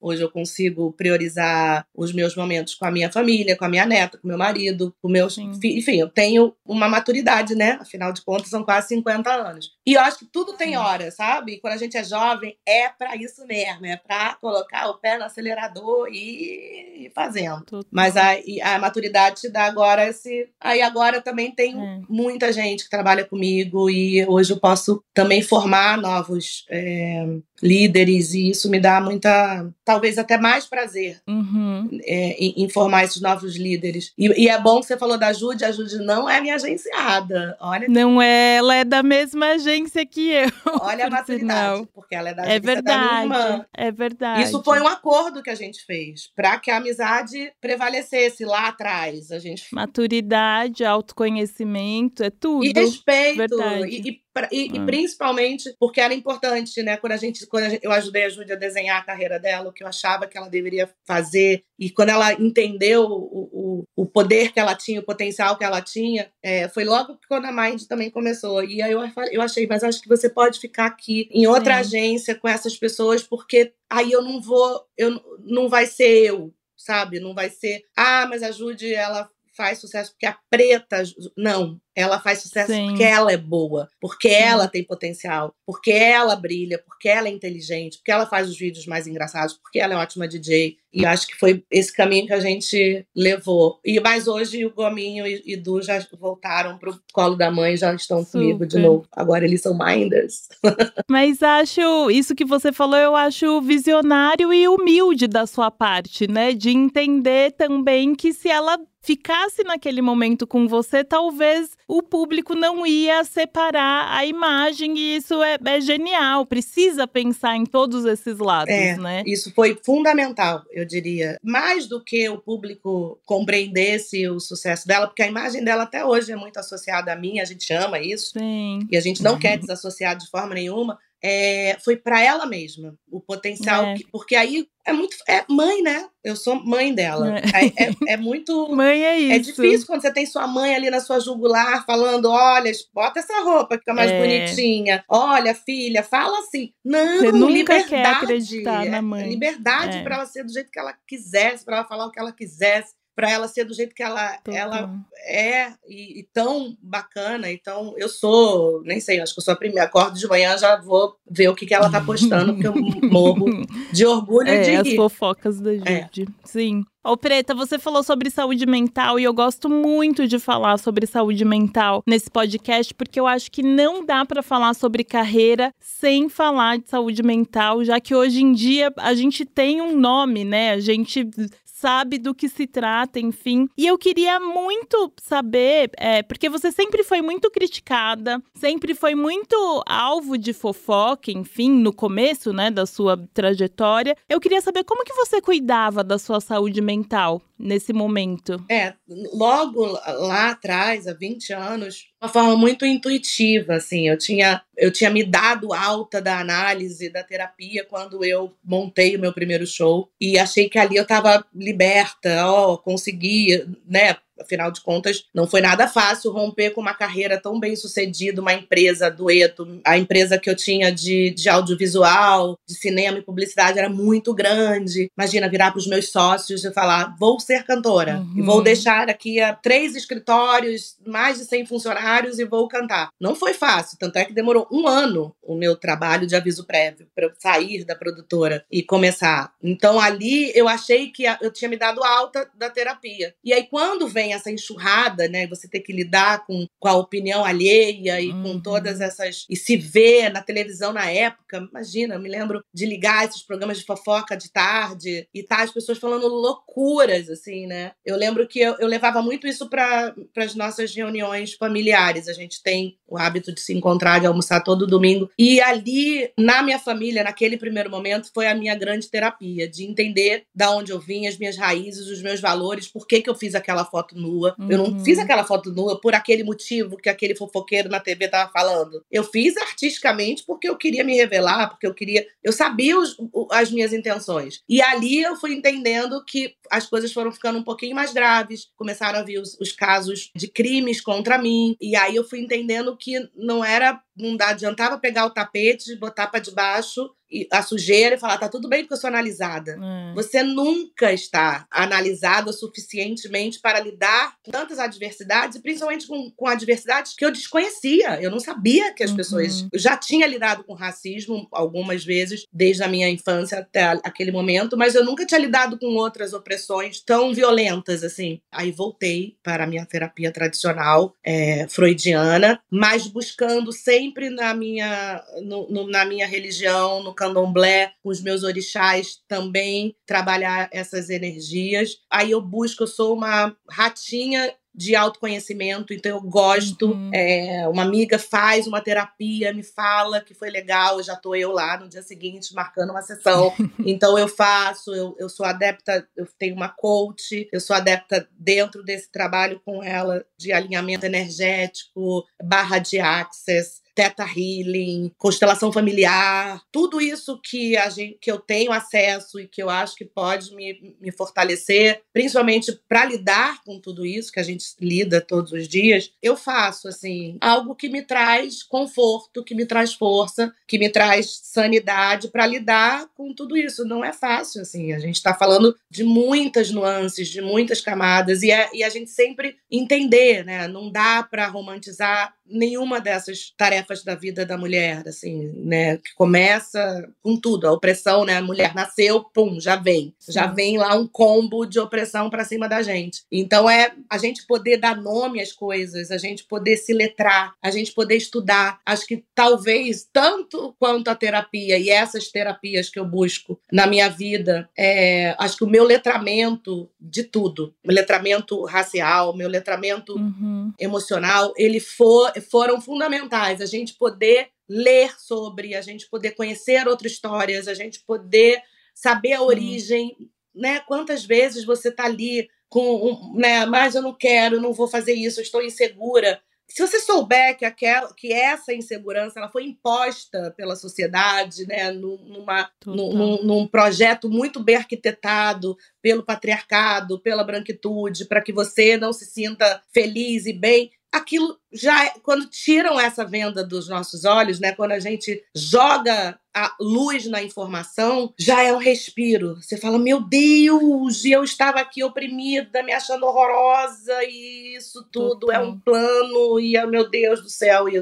Hoje eu consigo priorizar os meus momentos com a minha família, com a minha neta, com meu marido, com meus Sim. Enfim, eu tenho uma maturidade, né? Afinal de contas, são quase 50 anos. E eu acho que tudo tem hora, sabe? Quando a gente é jovem, é para isso mesmo, é para colocar o pé no acelerador e ir fazendo. Tudo. Mas a, a maturidade te dá agora esse. Aí agora também tem é. muita gente que trabalha comigo e hoje eu posso também formar novos é, líderes e isso me dá muita, talvez até mais prazer uhum. é, em, em, formar esses novos líderes. E, e, é bom que você falou da Jude, a Jude não é minha agenciada, olha. Não é, ela é da mesma agência que eu. Olha a maturidade, sinal. porque ela é da é agência é verdade, da minha irmã. É verdade. Isso foi um acordo que a gente fez para que a amizade prevalecesse lá atrás. A gente maturidade, autoconhecimento, é tudo. E respeito. Verdade. E, e e, e, ah. principalmente porque era importante, né? Quando a gente, quando eu ajudei a Júlia a desenhar a carreira dela, o que eu achava que ela deveria fazer, e quando ela entendeu o, o, o poder que ela tinha, o potencial que ela tinha, é, foi logo quando a Mind também começou. E aí eu, eu achei, mas acho que você pode ficar aqui em outra Sim. agência com essas pessoas, porque aí eu não vou, eu não vai ser eu, sabe? Não vai ser, ah, mas a Judy, ela faz sucesso porque a preta. Não, ela faz sucesso Sim. porque ela é boa, porque Sim. ela tem potencial, porque ela brilha, porque ela é inteligente, porque ela faz os vídeos mais engraçados, porque ela é ótima DJ. E acho que foi esse caminho que a gente levou. E mais hoje o Gominho e, e Du já voltaram pro colo da mãe, já estão Super. comigo de novo. Agora eles são minders. Mas acho isso que você falou, eu acho visionário e humilde da sua parte, né? De entender também que se ela ficasse naquele momento com você, talvez o público não ia separar a imagem e isso é, é genial. Precisa pensar em todos esses lados, é, né? Isso foi fundamental, eu diria. Mais do que o público compreendesse o sucesso dela, porque a imagem dela até hoje é muito associada a mim, a gente ama isso. Sim. E a gente não quer desassociar de forma nenhuma é, foi para ela mesma o potencial, é. que, porque aí é muito é mãe, né? Eu sou mãe dela. É, é, é muito mãe é, é isso. É difícil quando você tem sua mãe ali na sua jugular falando, olha, bota essa roupa que fica mais é. bonitinha. Olha, filha, fala assim. Não, você nunca liberdade, quer acreditar na mãe. Liberdade para ela ser do jeito que ela quisesse, para ela falar o que ela quisesse para ela ser do jeito que ela, ela é e, e, tão bacana. Então, eu sou, nem sei, acho que eu sou a primeira. Acordo de manhã, já vou ver o que, que ela tá postando, porque eu morro de orgulho é, de rir. as fofocas da Jude. É. Sim. Ô, Preta, você falou sobre saúde mental e eu gosto muito de falar sobre saúde mental nesse podcast, porque eu acho que não dá para falar sobre carreira sem falar de saúde mental, já que hoje em dia a gente tem um nome, né? A gente sabe do que se trata, enfim. E eu queria muito saber, é, porque você sempre foi muito criticada, sempre foi muito alvo de fofoca, enfim, no começo, né, da sua trajetória. Eu queria saber como que você cuidava da sua saúde mental nesse momento. É, logo lá atrás, há 20 anos, uma forma muito intuitiva, assim, eu tinha eu tinha me dado alta da análise, da terapia quando eu montei o meu primeiro show. E achei que ali eu estava liberta, ó, consegui, né, Afinal de contas, não foi nada fácil romper com uma carreira tão bem sucedida, uma empresa dueto. A empresa que eu tinha de, de audiovisual, de cinema e publicidade era muito grande. Imagina virar para os meus sócios e falar: vou ser cantora. Uhum. E vou uhum. deixar aqui a três escritórios, mais de 100 funcionários e vou cantar. Não foi fácil, tanto é que demorou um ano o meu trabalho de aviso prévio para eu sair da produtora e começar. Então ali eu achei que eu tinha me dado alta da terapia. E aí quando vem essa enxurrada, né? Você ter que lidar com, com a opinião alheia e uhum. com todas essas. e se ver na televisão na época. Imagina, eu me lembro de ligar esses programas de fofoca de tarde e tá as pessoas falando loucuras, assim, né? Eu lembro que eu, eu levava muito isso para as nossas reuniões familiares. A gente tem o hábito de se encontrar, de almoçar todo domingo. E ali, na minha família, naquele primeiro momento, foi a minha grande terapia, de entender da onde eu vim, as minhas raízes, os meus valores, por que, que eu fiz aquela foto foto nua. Uhum. Eu não fiz uhum. aquela foto nua por aquele motivo que aquele fofoqueiro na TV tava falando. Eu fiz artisticamente porque eu queria me revelar, porque eu queria. Eu sabia os, as minhas intenções. E ali eu fui entendendo que as coisas foram ficando um pouquinho mais graves, começaram a vir os, os casos de crimes contra mim. E aí eu fui entendendo que não era não adiantava pegar o tapete, botar para debaixo a sujeira e falar, tá tudo bem porque eu sou analisada. É. Você nunca está analisada suficientemente para lidar com tantas adversidades, e principalmente com, com adversidades que eu desconhecia. Eu não sabia que as uhum. pessoas. Eu já tinha lidado com racismo algumas vezes, desde a minha infância até aquele momento, mas eu nunca tinha lidado com outras opressões tão violentas assim. Aí voltei para a minha terapia tradicional é, freudiana, mas buscando sempre sempre na minha, no, no, na minha religião, no candomblé, com os meus orixás também, trabalhar essas energias. Aí eu busco, eu sou uma ratinha de autoconhecimento, então eu gosto. Uhum. É, uma amiga faz uma terapia, me fala que foi legal, já tô eu lá no dia seguinte marcando uma sessão. então eu faço, eu, eu sou adepta, eu tenho uma coach, eu sou adepta dentro desse trabalho com ela de alinhamento energético, barra de access. Teta Healing, constelação familiar, tudo isso que, a gente, que eu tenho acesso e que eu acho que pode me, me fortalecer, principalmente para lidar com tudo isso que a gente lida todos os dias, eu faço assim algo que me traz conforto, que me traz força, que me traz sanidade para lidar com tudo isso. Não é fácil assim. A gente está falando de muitas nuances, de muitas camadas e, é, e a gente sempre entender, né? Não dá para romantizar nenhuma dessas tarefas da vida da mulher, assim, né? Que começa com tudo, a opressão, né? A mulher nasceu, pum, já vem. Já vem lá um combo de opressão para cima da gente. Então é a gente poder dar nome às coisas, a gente poder se letrar, a gente poder estudar. Acho que talvez tanto quanto a terapia e essas terapias que eu busco na minha vida, é, acho que o meu letramento de tudo, meu letramento racial, meu letramento uhum. emocional, ele for foram fundamentais. A gente poder ler sobre, a gente poder conhecer outras histórias, a gente poder saber a origem, né? Quantas vezes você está ali com, né? Mas eu não quero, não vou fazer isso, estou insegura. Se você souber que, aquela, que essa insegurança ela foi imposta pela sociedade, né, numa, num, num projeto muito bem arquitetado pelo patriarcado, pela branquitude, para que você não se sinta feliz e bem, aquilo já é, quando tiram essa venda dos nossos olhos, né, quando a gente joga a luz na informação, já é um respiro. Você fala, meu Deus, eu estava aqui oprimida, me achando horrorosa, e isso tudo é um plano, e oh, meu Deus do céu. E,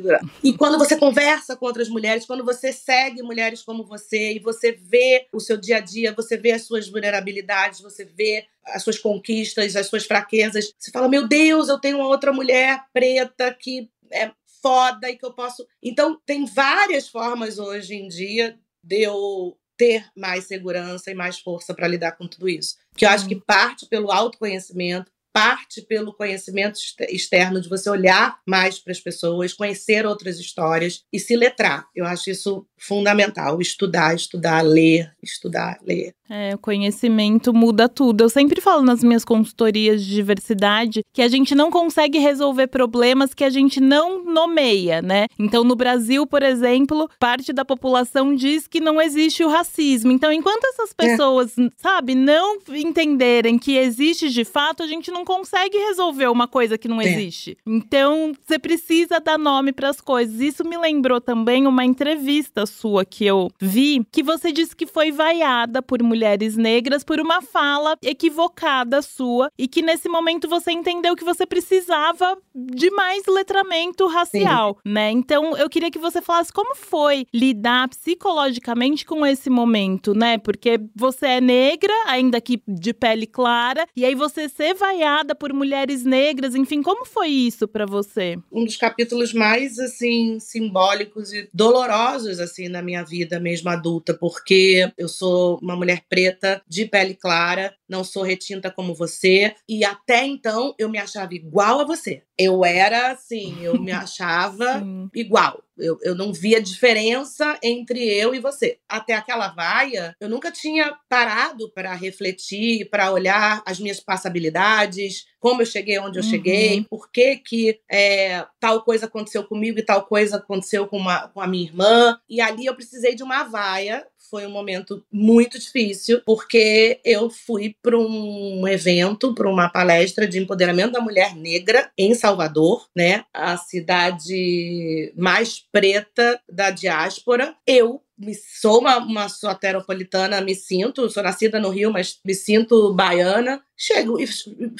e quando você conversa com outras mulheres, quando você segue mulheres como você, e você vê o seu dia a dia, você vê as suas vulnerabilidades, você vê as suas conquistas, as suas fraquezas, você fala, meu Deus, eu tenho uma outra mulher preta que é foda e que eu posso. Então, tem várias formas hoje em dia de eu ter mais segurança e mais força para lidar com tudo isso. Que eu acho que parte pelo autoconhecimento, parte pelo conhecimento externo de você olhar mais para as pessoas, conhecer outras histórias e se letrar. Eu acho isso fundamental. Estudar, estudar, ler, estudar, ler. É, o conhecimento muda tudo. Eu sempre falo nas minhas consultorias de diversidade que a gente não consegue resolver problemas que a gente não nomeia, né? Então, no Brasil, por exemplo, parte da população diz que não existe o racismo. Então, enquanto essas é. pessoas, é. sabe, não entenderem que existe de fato, a gente não consegue resolver uma coisa que não é. existe. Então, você precisa dar nome para as coisas. Isso me lembrou também uma entrevista sua que eu vi, que você disse que foi vaiada por mulheres negras por uma fala equivocada sua e que nesse momento você entendeu que você precisava de mais letramento racial, Sim. né? Então, eu queria que você falasse como foi lidar psicologicamente com esse momento, né? Porque você é negra, ainda que de pele clara, e aí você ser vaiada por mulheres negras, enfim, como foi isso para você? Um dos capítulos mais assim simbólicos e dolorosos assim na minha vida mesmo adulta, porque eu sou uma mulher preta, de pele clara, não sou retinta como você, e até então eu me achava igual a você. Eu era assim, eu me achava igual. Eu, eu não via diferença entre eu e você. Até aquela vaia, eu nunca tinha parado para refletir, para olhar as minhas passabilidades, como eu cheguei onde eu uhum. cheguei, por que, que é, tal coisa aconteceu comigo e tal coisa aconteceu com, uma, com a minha irmã. E ali eu precisei de uma vaia foi um momento muito difícil, porque eu fui para um evento, para uma palestra de empoderamento da mulher negra em Salvador, né? A cidade mais preta da diáspora. Eu me, sou uma, uma soteropolitana, me sinto, sou nascida no Rio, mas me sinto baiana. Chego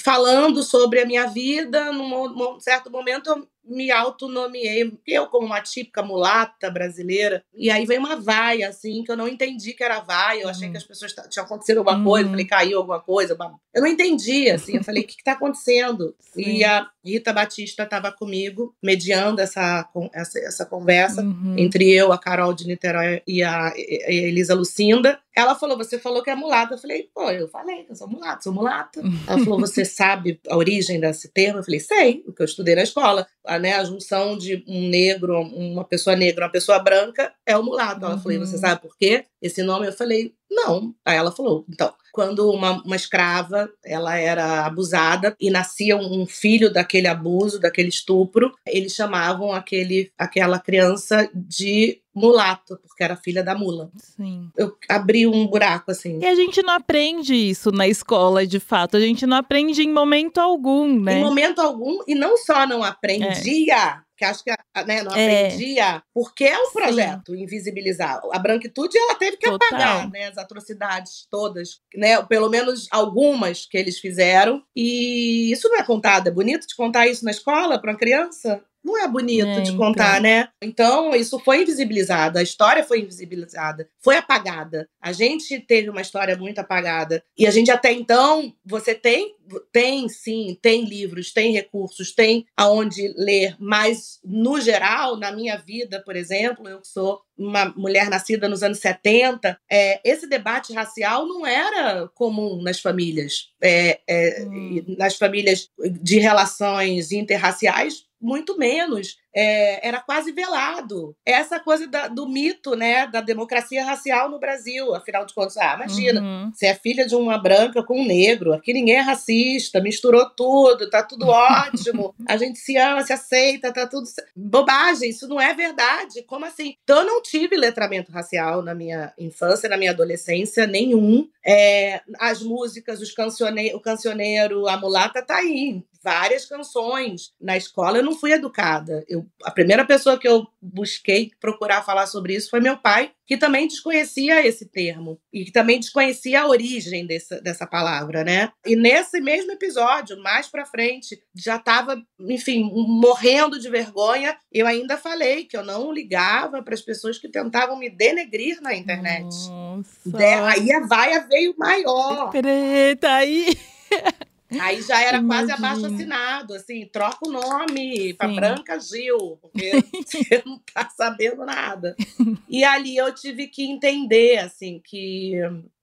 falando sobre a minha vida, num, num certo momento me autonomeei, eu como uma típica mulata brasileira. E aí veio uma vaia, assim, que eu não entendi que era vaia. Eu achei que uhum. as pessoas tinham acontecido alguma uhum. coisa, falei, caiu alguma coisa. Eu não entendi, assim. Eu falei, o que está acontecendo? Sim. E a Rita Batista estava comigo, mediando essa, essa, essa conversa uhum. entre eu, a Carol de Niterói e a Elisa Lucinda. Ela falou: Você falou que é mulata. Eu falei: Pô, eu falei que eu sou mulata, sou mulata. Ela falou: Você sabe a origem desse termo? Eu falei: Sei, o que eu estudei na escola. A, né, a junção de um negro, uma pessoa negra, uma pessoa branca é o mulato. Ela uhum. falou: Você sabe por quê? Esse nome? Eu falei: Não. Aí ela falou: Então, quando uma, uma escrava ela era abusada e nascia um filho daquele abuso, daquele estupro, eles chamavam aquele, aquela criança de mulato, porque era filha da mula. Sim. Eu abri um buraco assim. E a gente não aprende isso na escola, de fato. A gente não aprende em momento algum, né? Em momento algum, e não só não aprendia, é que acho que né, não é. aprendia, porque é um projeto Sim. invisibilizar. A branquitude ela teve que Total. apagar né, as atrocidades todas, né, pelo menos algumas que eles fizeram. E isso não é contado. É bonito de contar isso na escola para uma criança? Não é bonito é, de contar, então. né? Então, isso foi invisibilizado, a história foi invisibilizada, foi apagada. A gente teve uma história muito apagada. E a gente até então, você tem, tem sim, tem livros, tem recursos, tem aonde ler, mas no geral, na minha vida, por exemplo, eu sou uma mulher nascida nos anos 70, é, esse debate racial não era comum nas famílias. É, é, hum. Nas famílias de relações interraciais, muito menos é, era quase velado. Essa coisa da, do mito, né, da democracia racial no Brasil. Afinal de contas, ah, imagina, uhum. você é filha de uma branca com um negro, aqui ninguém é racista, misturou tudo, tá tudo ótimo, a gente se ama, se aceita, tá tudo. Bobagem, isso não é verdade. Como assim? Então, eu não tive letramento racial na minha infância, na minha adolescência, nenhum. É, as músicas, os cancione... o cancioneiro, a mulata, tá aí. Várias canções. Na escola eu não fui educada. Eu a primeira pessoa que eu busquei procurar falar sobre isso foi meu pai, que também desconhecia esse termo e que também desconhecia a origem dessa, dessa palavra, né? E nesse mesmo episódio, mais para frente, já estava, enfim, morrendo de vergonha. Eu ainda falei que eu não ligava para as pessoas que tentavam me denegrir na internet. Nossa. De, aí a vaia veio maior. Preta, aí. Aí já era quase abaixo assinado, assim, troca o nome para Branca Gil, porque você não tá sabendo nada. E ali eu tive que entender, assim, que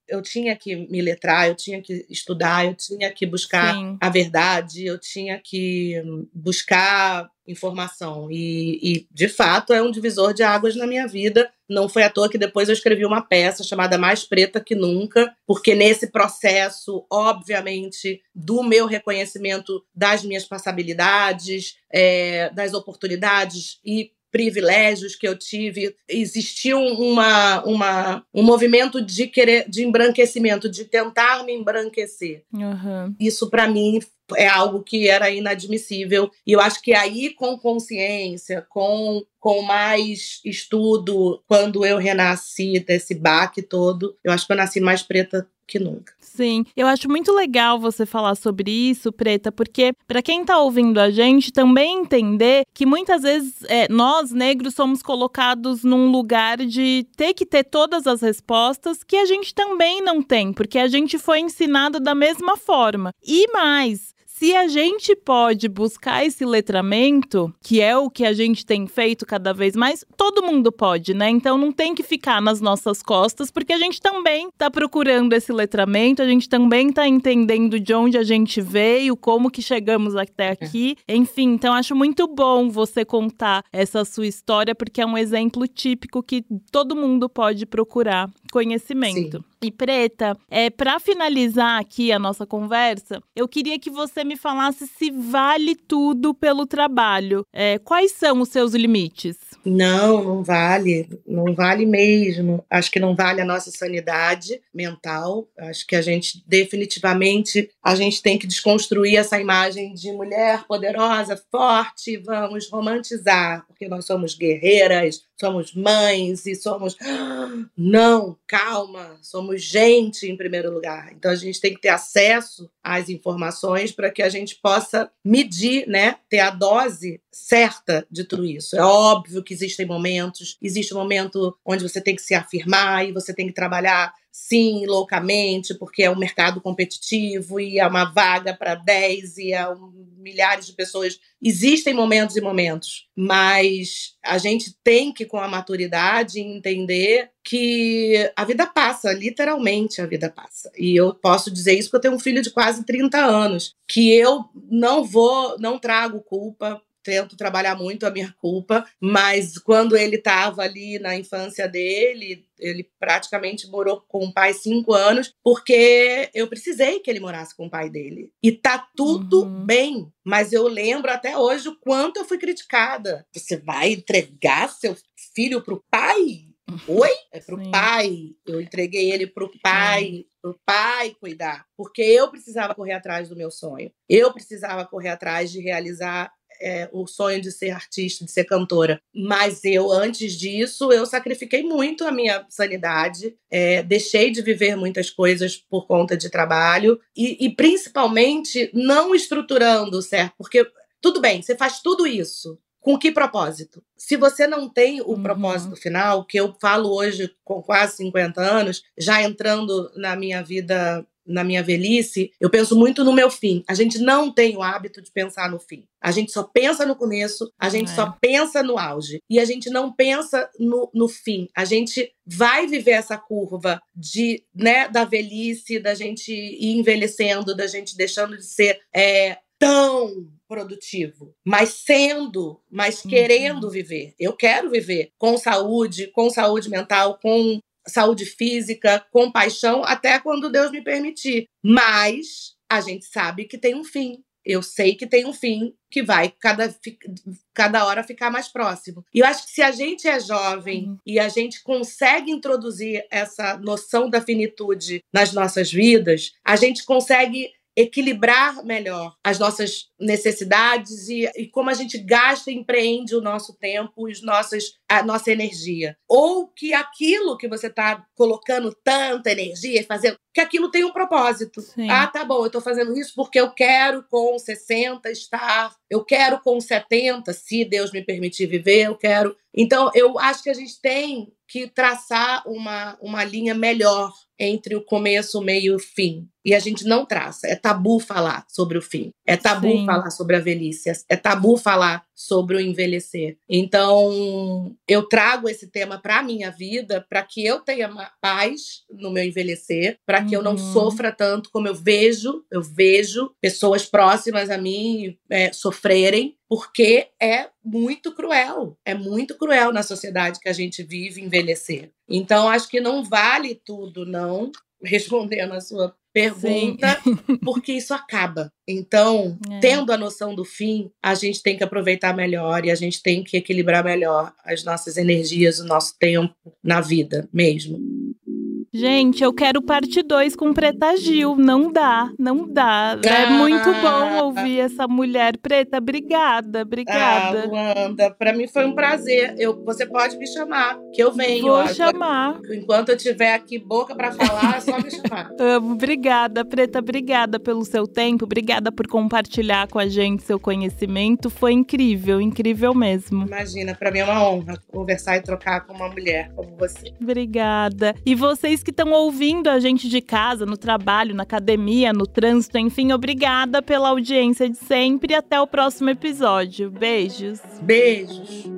eu tinha que me letrar, eu tinha que estudar, eu tinha que buscar Sim. a verdade, eu tinha que buscar informação. E, e, de fato, é um divisor de águas na minha vida. Não foi à toa que depois eu escrevi uma peça chamada Mais Preta que Nunca, porque nesse processo, obviamente, do meu reconhecimento das minhas passabilidades, é, das oportunidades e privilégios que eu tive, existiu uma, uma, um movimento de querer de embranquecimento, de tentar me embranquecer. Uhum. Isso para mim é algo que era inadmissível. E eu acho que aí, com consciência, com, com mais estudo, quando eu renasci desse baque todo, eu acho que eu nasci mais preta que nunca. Sim, eu acho muito legal você falar sobre isso, Preta, porque para quem tá ouvindo a gente também entender que muitas vezes é, nós negros somos colocados num lugar de ter que ter todas as respostas que a gente também não tem, porque a gente foi ensinado da mesma forma. E mais, se a gente pode buscar esse letramento, que é o que a gente tem feito cada vez mais, todo mundo pode, né? Então não tem que ficar nas nossas costas, porque a gente também está procurando esse letramento, a gente também está entendendo de onde a gente veio, como que chegamos até é. aqui. Enfim, então acho muito bom você contar essa sua história, porque é um exemplo típico que todo mundo pode procurar conhecimento. Sim. E Preta, é, para finalizar aqui a nossa conversa, eu queria que você me falasse se vale tudo pelo trabalho. É, quais são os seus limites? Não, não vale. Não vale mesmo. Acho que não vale a nossa sanidade mental. Acho que a gente definitivamente a gente tem que desconstruir essa imagem de mulher poderosa, forte. Vamos romantizar, porque nós somos guerreiras, somos mães e somos. Não, calma, somos gente em primeiro lugar. Então a gente tem que ter acesso às informações para que a gente possa medir, né, ter a dose certa de tudo isso. É óbvio que existem momentos, existe um momento onde você tem que se afirmar e você tem que trabalhar sim, loucamente, porque é um mercado competitivo e é uma vaga para 10 e é um, milhares de pessoas. Existem momentos e momentos, mas a gente tem que, com a maturidade, entender que a vida passa, literalmente a vida passa. E eu posso dizer isso porque eu tenho um filho de quase 30 anos, que eu não vou, não trago culpa tento trabalhar muito a minha culpa, mas quando ele estava ali na infância dele, ele praticamente morou com o pai cinco anos, porque eu precisei que ele morasse com o pai dele. E tá tudo uhum. bem, mas eu lembro até hoje o quanto eu fui criticada. Você vai entregar seu filho pro pai? Oi? É pro Sim. pai. Eu entreguei ele pro pai, pro pai cuidar. Porque eu precisava correr atrás do meu sonho. Eu precisava correr atrás de realizar é, o sonho de ser artista, de ser cantora. Mas eu, antes disso, eu sacrifiquei muito a minha sanidade, é, deixei de viver muitas coisas por conta de trabalho e, e principalmente não estruturando, certo? Porque tudo bem, você faz tudo isso. Com que propósito? Se você não tem o uhum. propósito final, que eu falo hoje com quase 50 anos, já entrando na minha vida na minha velhice, eu penso muito no meu fim. A gente não tem o hábito de pensar no fim. A gente só pensa no começo, a gente é. só pensa no auge. E a gente não pensa no, no fim. A gente vai viver essa curva de, né, da velhice, da gente ir envelhecendo, da gente deixando de ser é, tão produtivo, mas sendo, mas querendo uhum. viver. Eu quero viver com saúde, com saúde mental, com saúde física, compaixão, até quando Deus me permitir. Mas a gente sabe que tem um fim. Eu sei que tem um fim que vai cada, cada hora ficar mais próximo. E eu acho que se a gente é jovem uhum. e a gente consegue introduzir essa noção da finitude nas nossas vidas, a gente consegue equilibrar melhor as nossas necessidades e, e, como a gente gasta e empreende o nosso tempo, os nossos, a nossa energia. Ou que aquilo que você está colocando tanta energia e fazendo, que aquilo tem um propósito. Sim. Ah, tá bom, eu estou fazendo isso porque eu quero com 60 estar, eu quero com 70, se Deus me permitir viver, eu quero. Então, eu acho que a gente tem que traçar uma, uma linha melhor entre o começo, o meio e o fim. E a gente não traça. É tabu falar sobre o fim. É tabu Sim. falar sobre a velhice. É tabu falar sobre o envelhecer. Então, eu trago esse tema para a minha vida para que eu tenha paz no meu envelhecer, para que uhum. eu não uhum. sofra tanto como eu vejo, eu vejo pessoas próximas a mim é, sofrerem, porque é muito cruel. É muito cruel na sociedade que a gente vive envelhecer. Então, acho que não vale tudo, não. Respondendo a sua pergunta, porque isso acaba. Então, é. tendo a noção do fim, a gente tem que aproveitar melhor e a gente tem que equilibrar melhor as nossas energias, o nosso tempo na vida mesmo. Gente, eu quero parte 2 com Preta Gil. Não dá, não dá. É muito bom ouvir essa mulher preta. Obrigada, obrigada. Ah, Luanda, pra mim foi um prazer. Eu, você pode me chamar, que eu venho. Vou chamar. Enquanto eu tiver aqui boca para falar, é só me chamar. Amo, obrigada, Preta. Obrigada pelo seu tempo. Obrigada por compartilhar com a gente seu conhecimento. Foi incrível, incrível mesmo. Imagina, para mim é uma honra conversar e trocar com uma mulher como você. Obrigada. E vocês vocês que estão ouvindo a gente de casa, no trabalho, na academia, no trânsito, enfim, obrigada pela audiência de sempre e até o próximo episódio. Beijos. Beijos.